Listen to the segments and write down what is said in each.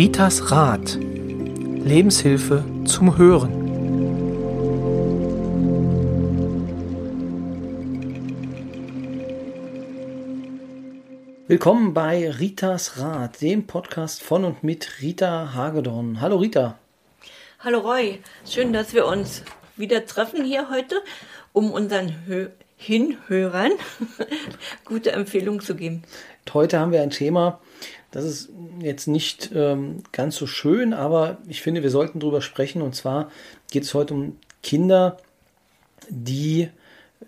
Ritas Rat. Lebenshilfe zum Hören. Willkommen bei Ritas Rat, dem Podcast von und mit Rita Hagedorn. Hallo Rita. Hallo Roy, schön, dass wir uns wieder treffen hier heute, um unseren Hö Hinhörern gute Empfehlungen zu geben. Heute haben wir ein Thema, das ist jetzt nicht ähm, ganz so schön, aber ich finde, wir sollten darüber sprechen. Und zwar geht es heute um Kinder, die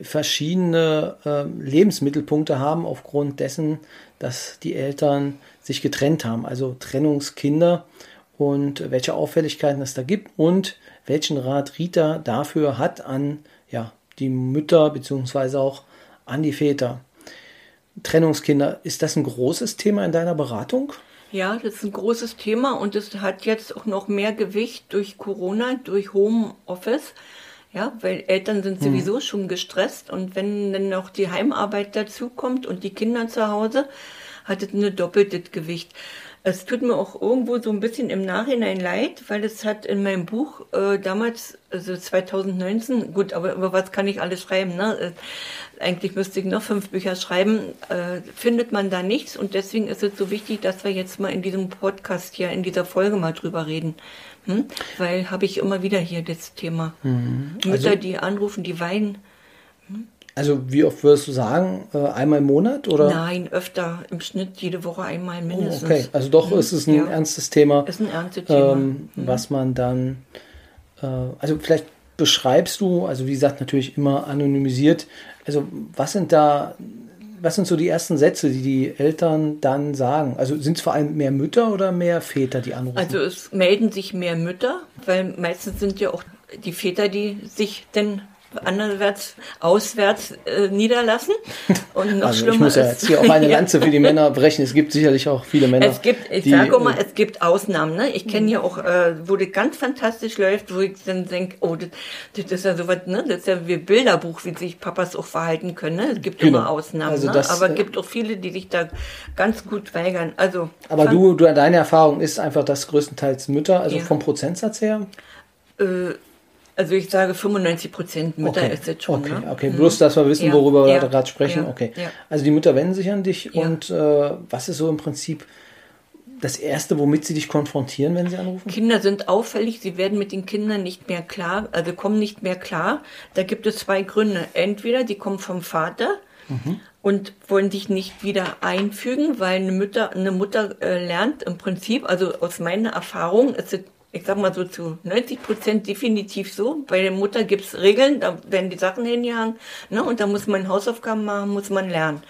verschiedene äh, Lebensmittelpunkte haben aufgrund dessen, dass die Eltern sich getrennt haben. Also Trennungskinder und welche Auffälligkeiten es da gibt und welchen Rat Rita dafür hat an ja, die Mütter beziehungsweise auch an die Väter. Trennungskinder, ist das ein großes Thema in deiner Beratung? Ja, das ist ein großes Thema und es hat jetzt auch noch mehr Gewicht durch Corona, durch Homeoffice. Ja, weil Eltern sind hm. sowieso hm. schon gestresst und wenn dann noch die Heimarbeit dazukommt und die Kinder zu Hause, hat es ein doppeltes Gewicht. Es tut mir auch irgendwo so ein bisschen im Nachhinein leid, weil es hat in meinem Buch äh, damals, also 2019, gut, aber über was kann ich alles schreiben, ne? Äh, eigentlich müsste ich noch fünf Bücher schreiben, äh, findet man da nichts und deswegen ist es so wichtig, dass wir jetzt mal in diesem Podcast hier, in dieser Folge mal drüber reden. Hm? Weil habe ich immer wieder hier das Thema. Mhm. Also, Mütter, die anrufen, die weinen. Also wie oft würdest du sagen? Äh, einmal im Monat oder? Nein, öfter. Im Schnitt jede Woche einmal mindestens. Oh, okay, also doch mhm. ist es ein ja. ernstes Thema. Ist ein ernstes Thema. Ähm, mhm. Was man dann, äh, also vielleicht beschreibst du, also wie gesagt natürlich immer anonymisiert. Also was sind da, was sind so die ersten Sätze, die die Eltern dann sagen? Also sind es vor allem mehr Mütter oder mehr Väter, die anrufen? Also es melden sich mehr Mütter, weil meistens sind ja auch die Väter, die sich denn anderwärts, auswärts äh, niederlassen. Und noch also schlimmer ich muss ja jetzt hier auch eine Lanze für die Männer brechen. Es gibt sicherlich auch viele Männer. Es gibt, ich sage mal, es gibt Ausnahmen. Ne? Ich kenne ja auch, äh, wo das ganz fantastisch läuft, wo ich dann denke, oh, das, das ist ja so was, ne? das ist ja wie Bilderbuch, wie sich Papas auch verhalten können. Ne? Es gibt genau. immer Ausnahmen, also ne? das, aber es äh, gibt auch viele, die sich da ganz gut weigern. Also, aber du, du, deine Erfahrung ist einfach, dass größtenteils Mütter, also ja. vom Prozentsatz her? Äh, also ich sage 95 Prozent Mütter okay. ist jetzt schon. Okay, ne? okay. Mhm. bloß, dass wir wissen, ja. worüber ja. wir gerade sprechen. Ja. Okay. Also die Mütter wenden sich an dich und äh, was ist so im Prinzip das Erste, womit sie dich konfrontieren, wenn sie anrufen? Kinder sind auffällig, sie werden mit den Kindern nicht mehr klar, also kommen nicht mehr klar. Da gibt es zwei Gründe. Entweder die kommen vom Vater, mhm. und wollen sich nicht wieder einfügen, weil eine Mutter, eine Mutter äh, lernt im Prinzip, also aus meiner Erfahrung, ist es ich sag mal so zu 90 Prozent definitiv so. Bei der Mutter gibt's Regeln, da werden die Sachen hingehangen, ne, und da muss man Hausaufgaben machen, muss man lernen.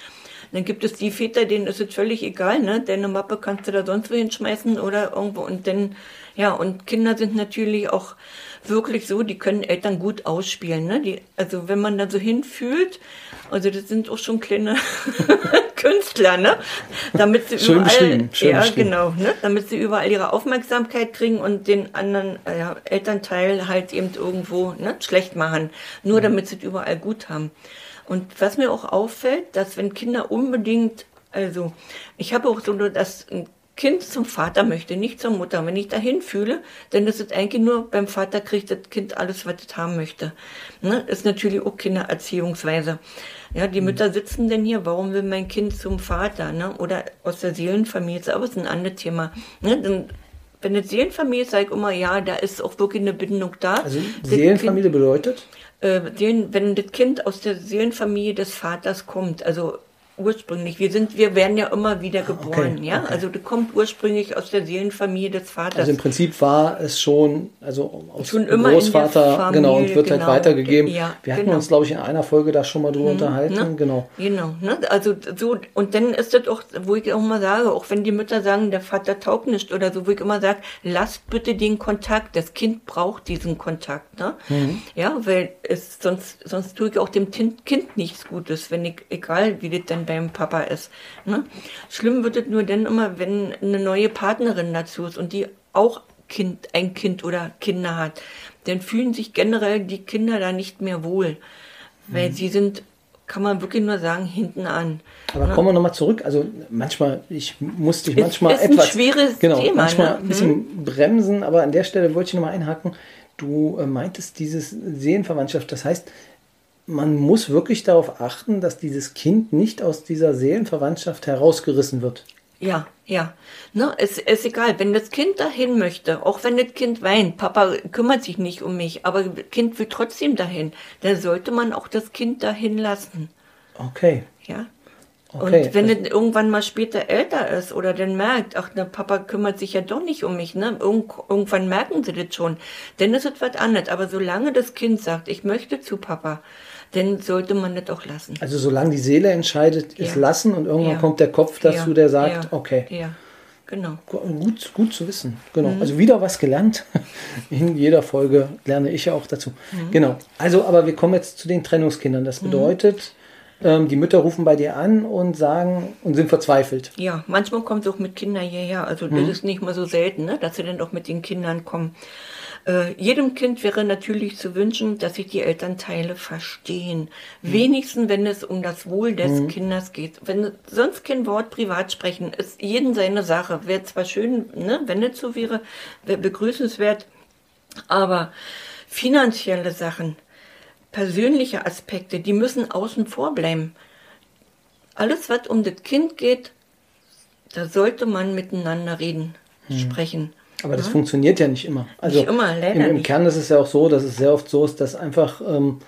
Dann gibt es die Väter, denen ist es völlig egal, ne? Deine Mappe kannst du da sonst wo hinschmeißen oder irgendwo. Und dann, ja, und Kinder sind natürlich auch wirklich so, die können Eltern gut ausspielen, ne? Die, also wenn man da so hinfühlt, also das sind auch schon kleine Künstler, ne? Damit sie Schön überall, Schön ja, genau, ne? Damit sie überall ihre Aufmerksamkeit kriegen und den anderen äh, Elternteil halt eben irgendwo ne, schlecht machen. Nur mhm. damit sie es überall gut haben. Und was mir auch auffällt, dass wenn Kinder unbedingt, also ich habe auch so, ein Kind zum Vater möchte, nicht zur Mutter. Wenn ich dahin fühle, dann ist es eigentlich nur beim Vater kriegt das Kind alles, was es haben möchte. Ne? Ist natürlich auch Kindererziehungsweise. Ja, die mhm. Mütter sitzen denn hier, warum will mein Kind zum Vater? Ne? Oder aus der Seelenfamilie, ist aber ein anderes Thema. Ne? Dann, wenn eine Seelenfamilie ist, sage ich immer, ja, da ist auch wirklich eine Bindung da. Also Seelenfamilie kind, bedeutet? Äh, wenn das Kind aus der Seelenfamilie des Vaters kommt, also ursprünglich. Wir sind, wir werden ja immer wieder ah, geboren, okay, ja. Okay. Also das kommt ursprünglich aus der Seelenfamilie des Vaters. Also im Prinzip war es schon, also aus schon immer Großvater, Familie, genau, und wird halt genau, halt weitergegeben. Ja, wir hatten genau. uns, glaube ich, in einer Folge da schon mal drüber mhm, unterhalten, ne? genau. Genau, ne? Also so, und dann ist das auch, wo ich auch mal sage, auch wenn die Mütter sagen, der Vater taugt nicht oder so, wo ich immer sage, lasst bitte den Kontakt. Das Kind braucht diesen Kontakt, ne? Mhm. Ja, weil es sonst, sonst tue ich auch dem Kind nichts Gutes, wenn ich, egal wie das dann beim Papa ist. Ne? Schlimm wird es nur dann immer, wenn eine neue Partnerin dazu ist und die auch kind, ein Kind oder Kinder hat. Dann fühlen sich generell die Kinder da nicht mehr wohl, weil mhm. sie sind kann man wirklich nur sagen, hinten an. Aber kommen wir nochmal zurück. Also manchmal, ich musste dich Ist- manchmal ist ein etwas schweres genau, Thema, manchmal ne? ein bisschen bremsen, aber an der Stelle wollte ich nochmal einhaken. Du äh, meintest dieses Seelenverwandtschaft, das heißt, man muss wirklich darauf achten, dass dieses Kind nicht aus dieser Seelenverwandtschaft herausgerissen wird. Ja, ja. Ne, es ist egal, wenn das Kind dahin möchte, auch wenn das Kind weint, Papa kümmert sich nicht um mich, aber das Kind will trotzdem dahin, dann sollte man auch das Kind dahin lassen. Okay. Ja. Okay, Und wenn also- es irgendwann mal später älter ist oder dann merkt, ach, der Papa kümmert sich ja doch nicht um mich, ne? Irgend, irgendwann merken sie das schon. Dann ist es was anderes. Aber solange das Kind sagt, ich möchte zu Papa, dann sollte man das auch lassen. Also solange die Seele entscheidet, ist Ja. lassen und irgendwann Ja. kommt der Kopf dazu, Ja, der sagt, okay. Ja, genau. Gut, gut zu wissen. Genau. Mhm. Also wieder was gelernt. In jeder Folge lerne ich ja auch dazu. Mhm. Genau. Also, aber wir kommen jetzt zu den Trennungskindern. Das bedeutet, ähm, die Mütter rufen bei dir an und sagen und sind verzweifelt. Ja, manchmal kommt es auch mit Kindern hierher. Also Mhm. das ist nicht mal so selten, ne? dass sie dann auch mit den Kindern kommen. Äh, jedem Kind wäre natürlich zu wünschen, dass sich die Elternteile verstehen. Mhm. Wenigstens, wenn es um das Wohl des Kindes geht. Wenn sonst kein Wort privat sprechen, ist jeden seine Sache. Wäre zwar schön, ne? wenn es so wäre, wäre begrüßenswert, aber finanzielle Sachen, persönliche Aspekte, die müssen außen vor bleiben. Alles, was um das Kind geht, da sollte man miteinander reden, sprechen. Aber das funktioniert ja nicht immer. Also Nicht immer, leider im, im nicht. Kern ist es ja auch so, dass es sehr oft so ist, dass einfach ähm,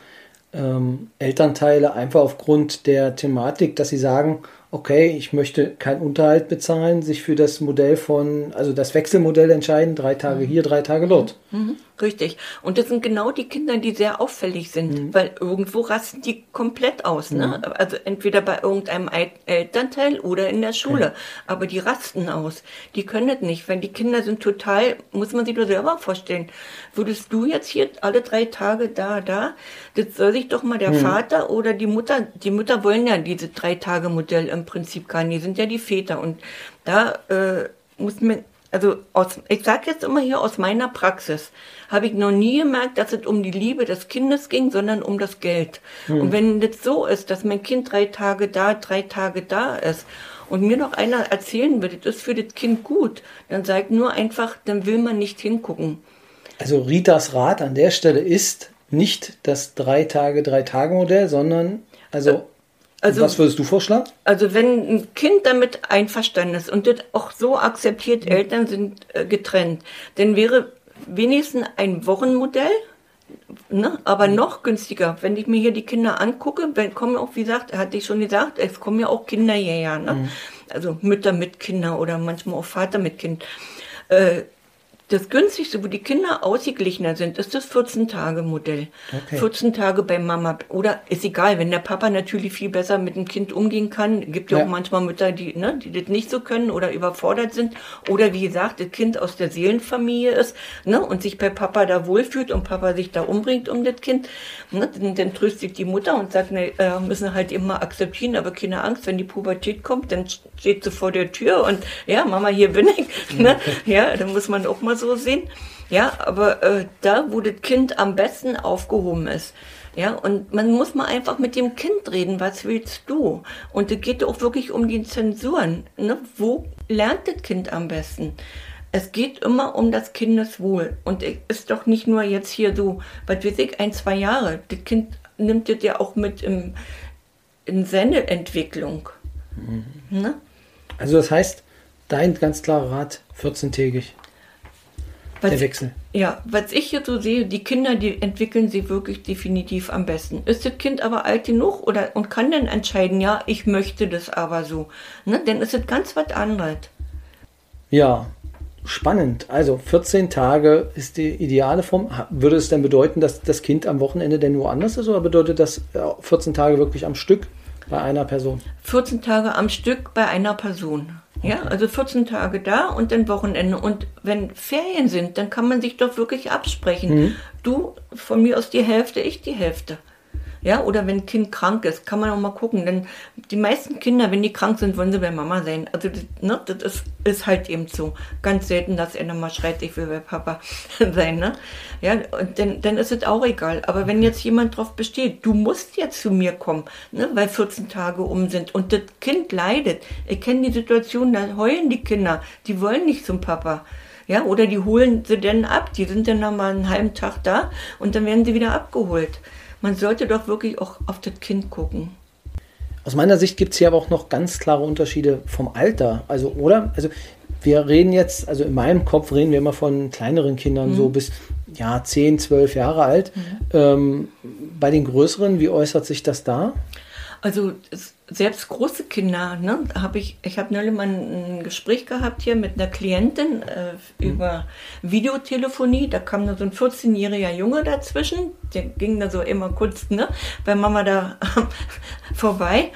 ähm, Elternteile einfach aufgrund der Thematik, dass sie sagen, okay, ich möchte keinen Unterhalt bezahlen, sich für das Modell von, also das Wechselmodell entscheiden, drei Tage hier, drei Tage dort. Mhm, richtig. Und das sind genau die Kinder, die sehr auffällig sind, weil irgendwo rasten die komplett aus. Ne? Also entweder bei irgendeinem El Elternteil oder in der Schule. Aber die rasten aus. Die können das nicht, weil die Kinder sind total, muss man sich nur selber vorstellen. Würdest du jetzt hier alle drei Tage da, da, das soll sich doch mal der Vater oder die Mutter, die Mütter wollen ja diese drei Tage Modell im Prinzip gar nicht, die sind ja die Väter. Und da äh, muss man, also aus, ich sage jetzt immer hier aus meiner Praxis, habe ich noch nie gemerkt, dass es um die Liebe des Kindes ging, sondern um das Geld. Und wenn das so ist, dass mein Kind drei Tage da, drei Tage da ist und mir noch einer erzählen will, das ist für das Kind gut, dann ich nur einfach, dann will man nicht hingucken. Also Ritas Rat an der Stelle ist nicht das drei Tage, drei Tage Modell, sondern also, Also- was würdest du vorschlagen? Also wenn ein Kind damit einverstanden ist und das auch so akzeptiert, Eltern sind äh, getrennt, dann wäre wenigstens ein Wochenmodell, ne, aber noch günstiger. Wenn ich mir hier die Kinder angucke, wenn kommen auch, wie gesagt, hatte ich schon gesagt, es kommen ja auch Kinder hierher, ne? also Mütter mit Kindern oder manchmal auch Vater mit Kind. Äh, das günstigste, wo die Kinder ausgeglichener sind, ist das 14-Tage-Modell. Okay. 14 Tage bei Mama. Oder ist egal, wenn der Papa natürlich viel besser mit dem Kind umgehen kann. Gibt ja, Ja. auch manchmal Mütter, die, ne, die das nicht so können oder überfordert sind. Oder wie gesagt, das Kind aus der Seelenfamilie ist ne, und sich bei Papa da wohlfühlt und Papa sich da umbringt um das Kind. Ne, dann, dann tröstet die Mutter und sagt, ne, äh, müssen halt immer akzeptieren, aber keine Angst, wenn die Pubertät kommt, dann steht sie vor der Tür und ja, Mama, hier bin ich. Ne? Ja, dann muss man auch mal so sehen. Ja, aber äh, da, wo das Kind am besten aufgehoben ist, ja, und man muss mal einfach mit dem Kind reden, was willst du? Und es geht auch wirklich um die Zensuren. Ne? Wo lernt das Kind am besten? Es geht immer um das Kindeswohl. Und es ist doch nicht nur jetzt hier so, was weiß ich, ein, zwei Jahre. Das Kind nimmt das ja auch mit im, in seine Entwicklung. Ne? Also das heißt, dein ganz klarer Rat, 14-tägig, Was, der Wechsel. Ja, was ich jetzt so sehe, die Kinder, die entwickeln sie wirklich definitiv am besten. Ist das Kind aber alt genug oder und kann dann entscheiden, ja, ich möchte das aber so, ne? Dann ist es ganz was anderes. Ja, spannend. Also 14 Tage ist die ideale Form. Würde es denn bedeuten, dass das Kind am Wochenende denn woanders ist oder bedeutet das ja, 14 Tage wirklich am Stück bei einer Person? 14 Tage am Stück bei einer Person. Ja, also 14 Tage da und dann Wochenende. Und wenn Ferien sind, dann kann man sich doch wirklich absprechen. Du, von mir aus die Hälfte, ich die Hälfte. Ja, oder wenn ein Kind krank ist, kann man auch mal gucken. Denn die meisten Kinder, wenn die krank sind, wollen sie bei Mama sein. Also das, ne, das ist, ist halt eben so. Ganz selten, dass er nochmal schreit, ich will bei Papa sein. Ne? Ja, und dann, dann ist es auch egal. Aber wenn jetzt jemand drauf besteht, du musst jetzt zu mir kommen, ne, weil 14 Tage um sind und das Kind leidet. Ich kenne die Situation, da heulen die Kinder, die wollen nicht zum Papa. Ja, oder die holen sie dann ab. Die sind dann nochmal einen halben Tag da und dann werden sie wieder abgeholt man sollte doch wirklich auch auf das Kind gucken. Aus meiner Sicht gibt es hier aber auch noch ganz klare Unterschiede vom Alter. Also, oder? Also, wir reden jetzt, also in meinem Kopf reden wir immer von kleineren Kindern, mhm. so bis ja, 10, 12 Jahre alt. Mhm. Ähm, bei den größeren, wie äußert sich das da? Also selbst große Kinder, ne, habe ich, ich habe neulich mal ein, Gespräch gehabt hier mit einer Klientin äh, mhm. über Videotelefonie. Da kam da so ein 14-jähriger Junge dazwischen, der ging da so immer kurz ne, bei Mama da vorbei.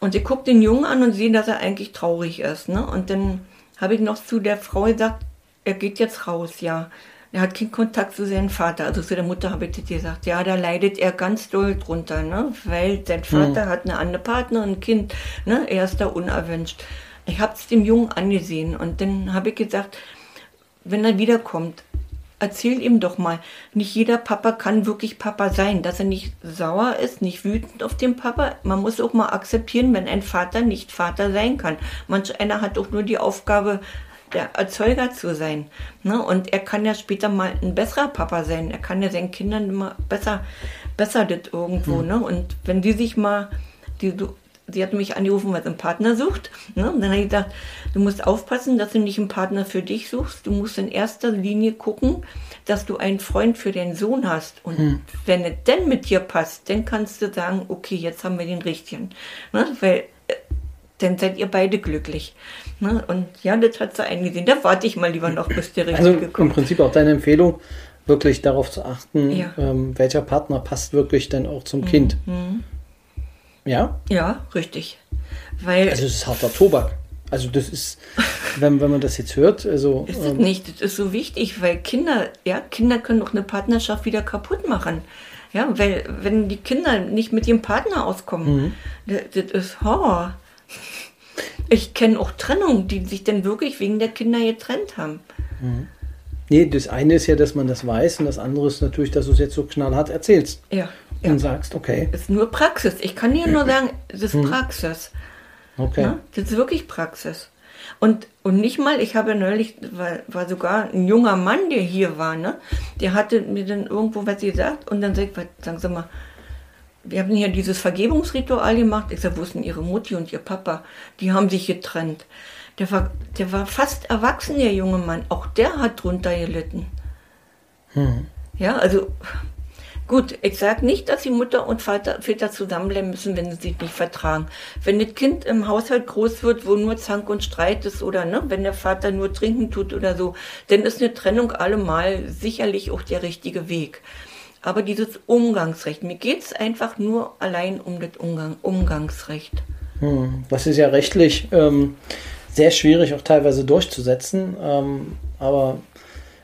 Und ich gucke den Jungen an und sehe, dass er eigentlich traurig ist. Ne? Und dann habe ich noch zu der Frau gesagt, er geht jetzt raus, ja er hat keinen Kontakt zu seinem Vater. Also zu der Mutter habe ich das gesagt. Ja, da leidet er ganz doll drunter, ne? weil sein Vater mhm. hat eine andere Partnerin, ein Kind, ne? er ist da unerwünscht. Ich habe es dem Jungen angesehen und dann habe ich gesagt, wenn er wiederkommt, erzähl ihm doch mal, nicht jeder Papa kann wirklich Papa sein, dass er nicht sauer ist, nicht wütend auf den Papa. Man muss auch mal akzeptieren, wenn ein Vater nicht Vater sein kann. Manch einer hat auch nur die Aufgabe, der Erzeuger zu sein. Ne? Und er kann ja später mal ein besserer Papa sein. Er kann ja seinen Kindern immer besser, besser das irgendwo. Mhm. Ne? Und wenn die sich mal, die, sie hat mich angerufen, weil sie einen Partner sucht. Ne? Und dann habe ich gesagt, du musst aufpassen, dass du nicht einen Partner für dich suchst. Du musst in erster Linie gucken, dass du einen Freund für deinen Sohn hast. Und hm. wenn es denn mit dir passt, dann kannst du sagen, okay, jetzt haben wir den richtigen. Ne? Weil äh, dann seid ihr beide glücklich. Ne? Und ja, das hat sie eingesehen. Da warte ich mal lieber noch, bis der Richtige also kommt. Im Prinzip auch deine Empfehlung, wirklich darauf zu achten, ja. ähm, welcher Partner passt wirklich dann auch zum mhm. Kind. Ja? Ja, richtig. Weil, also es ist harter Tobak. Also das ist, wenn, wenn man das jetzt hört, also. Ist es ähm, nicht, das ist so wichtig, weil Kinder, ja, Kinder können auch eine Partnerschaft wieder kaputt machen. Ja, weil wenn die Kinder nicht mit ihrem Partner auskommen, mhm. das, das ist Horror. Ich kenne auch Trennungen, die sich dann wirklich wegen der Kinder getrennt haben. Mhm. Nee, das eine ist ja, dass man das weiß und das andere ist natürlich, dass du es jetzt so knallhart erzählst. Ja. Und ja. sagst, okay. Das ist nur Praxis. Ich kann dir nur sagen, es ist mhm. Praxis. Okay. Ja, das ist wirklich Praxis. Und, und nicht mal, ich habe neulich, war, war sogar ein junger Mann, der hier war, ne? Der hatte mir dann irgendwo was gesagt und dann sagt, sagen Sie mal, wir haben hier dieses Vergebungsritual gemacht. Ich sage, wo ist denn ihre Mutti und ihr Papa? Die haben sich getrennt. Der war, der war fast erwachsen, der junge Mann. Auch der hat drunter gelitten. Hm. Ja, also gut, ich sage nicht, dass die Mutter und Vater, Väter zusammenbleiben müssen, wenn sie sich nicht vertragen. Wenn das Kind im Haushalt groß wird, wo nur Zank und Streit ist oder ne, wenn der Vater nur trinken tut oder so, dann ist eine Trennung allemal sicherlich auch der richtige Weg. Aber dieses Umgangsrecht, mir geht es einfach nur allein um das Umgang, Umgangsrecht. Hm, das ist ja rechtlich ähm, sehr schwierig auch teilweise durchzusetzen. Ähm, aber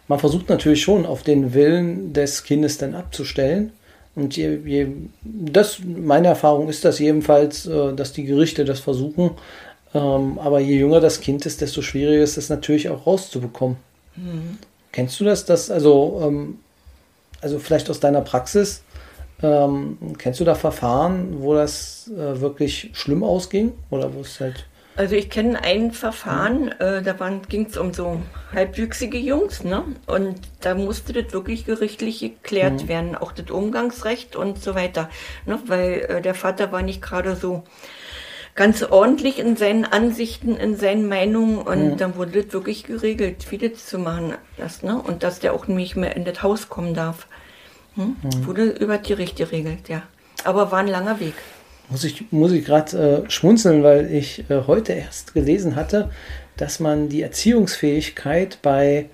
man versucht natürlich schon auf den Willen des Kindes dann abzustellen. Und je, je, das, meine Erfahrung ist das jedenfalls, äh, dass die Gerichte das versuchen. Ähm, aber je jünger das Kind ist, desto schwieriger ist es natürlich auch rauszubekommen. Mhm. Kennst du das? Dass, also ähm, also vielleicht aus deiner Praxis, ähm, kennst du da Verfahren, wo das äh, wirklich schlimm ausging oder wo es halt also ich kenne ein Verfahren, äh, da ging es um so halbwüchsige Jungs, ne? Und da musste das wirklich gerichtlich geklärt mhm. werden, auch das Umgangsrecht und so weiter. Ne? Weil äh, der Vater war nicht gerade so ganz ordentlich in seinen Ansichten, in seinen Meinungen und mhm. dann wurde das wirklich geregelt, wie das zu machen ist, ne? Und dass der auch nicht mehr in das Haus kommen darf. Hm? Mhm. Wurde über die Gericht geregelt, ja. Aber war ein langer Weg. Muss ich, muss ich gerade äh, schmunzeln, weil ich äh, heute erst gelesen hatte, dass man die Erziehungsfähigkeit bei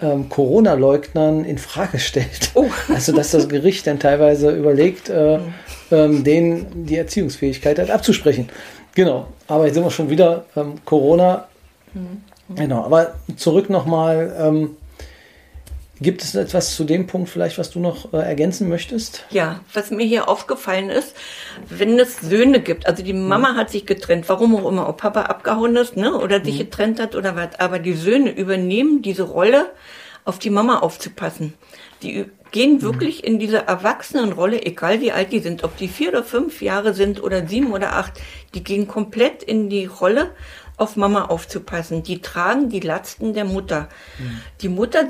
ähm, Corona-Leugnern in Frage stellt. Oh. Also dass das Gericht dann teilweise überlegt, äh, mhm. ähm, denen die Erziehungsfähigkeit halt abzusprechen. Genau, aber jetzt sind wir schon wieder ähm, Corona. Mhm. Genau, aber zurück nochmal. Ähm, Gibt es etwas zu dem Punkt vielleicht, was du noch äh, ergänzen möchtest? Ja, was mir hier aufgefallen ist, wenn es Söhne gibt, also die Mama mhm. hat sich getrennt, warum auch immer, ob Papa abgehauen ist, ne, oder sich mhm. getrennt hat oder was, aber die Söhne übernehmen diese Rolle, auf die Mama aufzupassen. Die gehen mhm. wirklich in diese Erwachsenenrolle, egal wie alt die sind, ob die vier oder fünf Jahre sind oder sieben oder acht, die gehen komplett in die Rolle, auf Mama aufzupassen. Die tragen die Lasten der Mutter. Mhm. Die Mutter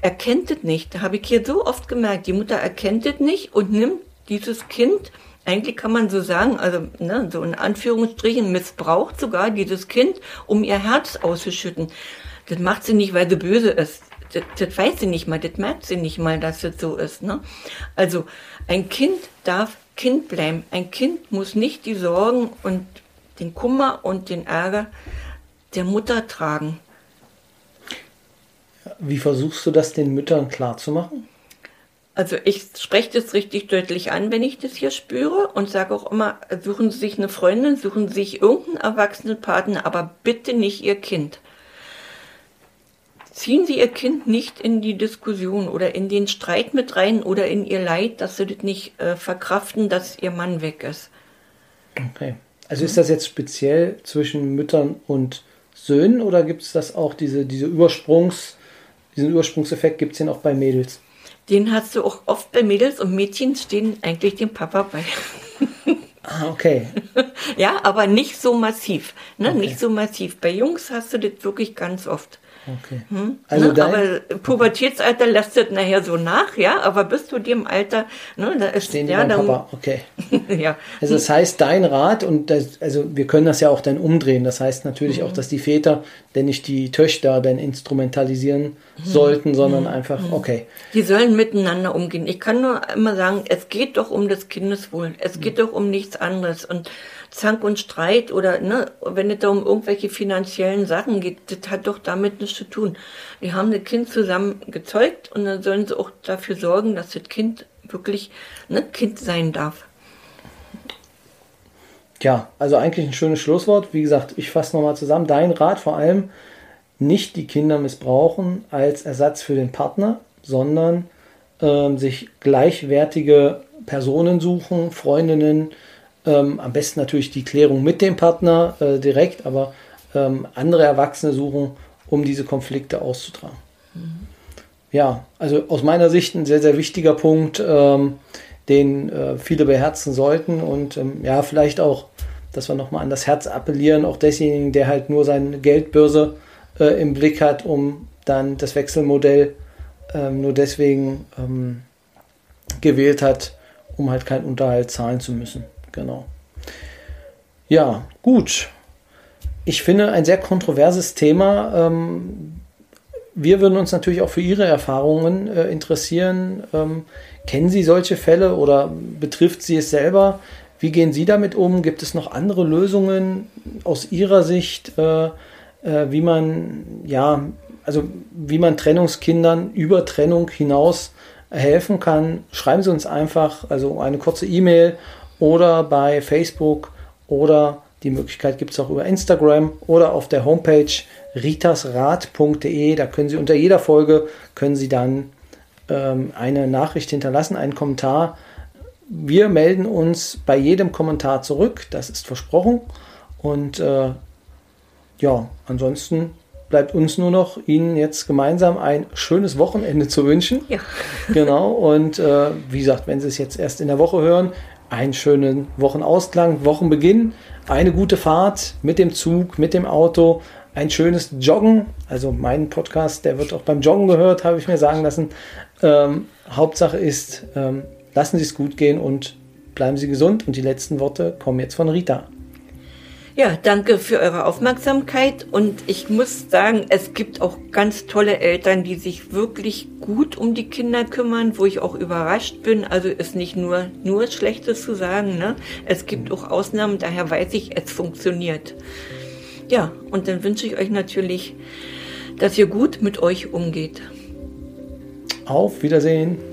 erkennt es nicht. Da habe ich hier so oft gemerkt, die Mutter erkennt es nicht und nimmt dieses Kind, eigentlich kann man so sagen, also ne, so in Anführungsstrichen missbraucht sogar dieses Kind, um ihr Herz auszuschütten. Das macht sie nicht, weil sie böse ist. Das, das weiß sie nicht mal, das merkt sie nicht mal, dass das so ist. Ne? Also ein Kind darf Kind bleiben. Ein Kind muss nicht die Sorgen und den Kummer und den Ärger der Mutter tragen. Wie versuchst du das den Müttern klarzumachen? Also ich spreche das richtig deutlich an, wenn ich das hier spüre und sage auch immer, suchen Sie sich eine Freundin, suchen Sie sich irgendeinen erwachsenen Partner, aber bitte nicht Ihr Kind. Ziehen Sie Ihr Kind nicht in die Diskussion oder in den Streit mit rein oder in ihr Leid, dass Sie das nicht äh, verkraften, dass Ihr Mann weg ist. Okay. Also ist das jetzt speziell zwischen Müttern und Söhnen oder gibt es das auch, diese, diese Übersprungs- diesen Ursprungseffekt gibt es den auch bei Mädels. Den hast du auch oft bei Mädels und Mädchen stehen eigentlich dem Papa bei. Ah, okay. ja, aber nicht so massiv. Ne? Okay. Nicht so massiv. Bei Jungs hast du das wirklich ganz oft. Okay. Hm? Also ne? Aber Pubertätsalter lässt das nachher so nach, ja, aber bis zu dem Alter, ne, da ist Stehen ja dann, Papa, okay. ja. Also das heißt, dein Rat und das, also wir können das ja auch dann umdrehen. Das heißt natürlich mhm. auch, dass die Väter denn nicht die Töchter dann instrumentalisieren mhm. sollten, sondern mhm. einfach, mhm. okay. Die sollen miteinander umgehen. Ich kann nur immer sagen, es geht doch um das Kindeswohl. Es geht mhm. doch um nichts anderes. Und Zank und Streit oder ne, wenn es da um irgendwelche finanziellen Sachen geht, das hat doch damit nichts zu tun. Wir haben das Kind zusammen gezeugt und dann sollen sie auch dafür sorgen, dass das Kind wirklich ne, Kind sein darf. Ja, also eigentlich ein schönes Schlusswort. Wie gesagt, ich fasse nochmal zusammen. Dein Rat vor allem, nicht die Kinder missbrauchen als Ersatz für den Partner, sondern ähm, sich gleichwertige Personen suchen, Freundinnen, ähm, am besten natürlich die Klärung mit dem Partner äh, direkt, aber ähm, andere Erwachsene suchen, um diese Konflikte auszutragen. Mhm. Ja, also aus meiner Sicht ein sehr, sehr wichtiger Punkt, ähm, den äh, viele beherzen sollten und ähm, ja, vielleicht auch, dass wir nochmal an das Herz appellieren, auch desjenigen, der halt nur seine Geldbörse äh, im Blick hat, um dann das Wechselmodell ähm, nur deswegen ähm, gewählt hat, um halt keinen Unterhalt zahlen zu müssen. Genau. Ja, gut. Ich finde ein sehr kontroverses Thema. Ähm, wir würden uns natürlich auch für Ihre Erfahrungen äh, interessieren. Ähm, kennen Sie solche Fälle oder betrifft Sie es selber? Wie gehen Sie damit um? Gibt es noch andere Lösungen aus Ihrer Sicht, äh, äh, wie man ja, also wie man Trennungskindern über Trennung hinaus helfen kann? Schreiben Sie uns einfach also eine kurze E-Mail oder bei Facebook oder die Möglichkeit gibt es auch über Instagram oder auf der Homepage ritasrat.de. Da können Sie unter jeder Folge können Sie dann ähm, eine Nachricht hinterlassen, einen Kommentar. Wir melden uns bei jedem Kommentar zurück, das ist versprochen. Und äh, ja, ansonsten bleibt uns nur noch, Ihnen jetzt gemeinsam ein schönes Wochenende zu wünschen. Ja. Genau. Und äh, wie gesagt, wenn Sie es jetzt erst in der Woche hören, einen schönen Wochenausklang, Wochenbeginn, eine gute Fahrt mit dem Zug, mit dem Auto, ein schönes Joggen. Also mein Podcast, der wird auch beim Joggen gehört, habe ich mir sagen lassen. Ähm, Hauptsache ist, ähm, lassen Sie es gut gehen und bleiben Sie gesund. Und die letzten Worte kommen jetzt von Rita. Ja, danke für eure Aufmerksamkeit und ich muss sagen, es gibt auch ganz tolle Eltern, die sich wirklich gut um die Kinder kümmern, wo ich auch überrascht bin. Also ist nicht nur nur Schlechtes zu sagen, ne? Es gibt auch Ausnahmen, daher weiß ich, es funktioniert. Ja, und dann wünsche ich euch natürlich, dass ihr gut mit euch umgeht. Auf Wiedersehen.